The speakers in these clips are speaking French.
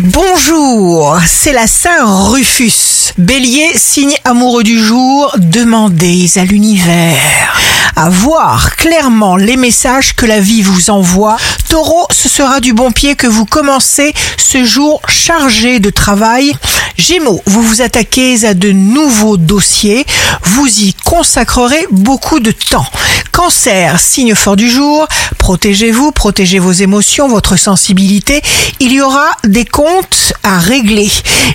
Bonjour, c'est la Saint Rufus. Bélier, signe amoureux du jour, demandez à l'univers à voir clairement les messages que la vie vous envoie. Taureau, ce sera du bon pied que vous commencez ce jour chargé de travail. Gémeaux, vous vous attaquez à de nouveaux dossiers, vous y consacrerez beaucoup de temps. Cancer, signe fort du jour, protégez-vous, protégez vos émotions, votre sensibilité. Il y aura des comptes à régler.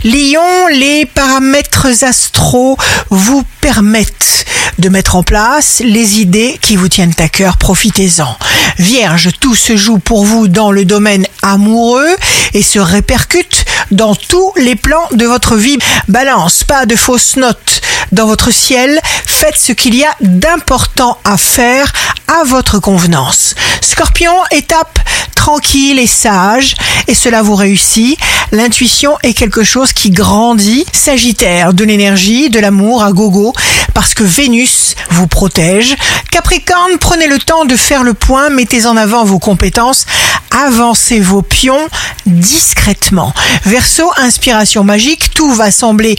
Lion, les paramètres astraux vous permettent de mettre en place les idées qui vous tiennent à cœur. Profitez-en. Vierge, tout se joue pour vous dans le domaine amoureux et se répercute dans tous les plans de votre vie. Balance, pas de fausses notes dans votre ciel. Faites ce qu'il y a d'important à faire à votre convenance. Scorpion, étape tranquille et sage, et cela vous réussit. L'intuition est quelque chose qui grandit. Sagittaire, de l'énergie, de l'amour à gogo, parce que Vénus vous protège. Capricorne, prenez le temps de faire le point, mettez en avant vos compétences, avancez vos pions discrètement. Verseau, inspiration magique, tout va sembler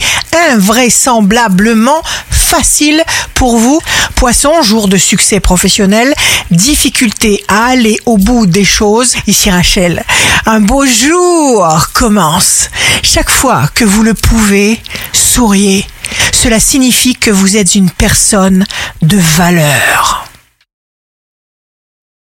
invraisemblablement facile pour vous. Poisson, jour de succès professionnel, difficulté à aller au bout des choses. Ici Rachel, un beau jour commence. Chaque fois que vous le pouvez, souriez. Cela signifie que vous êtes une personne de valeur.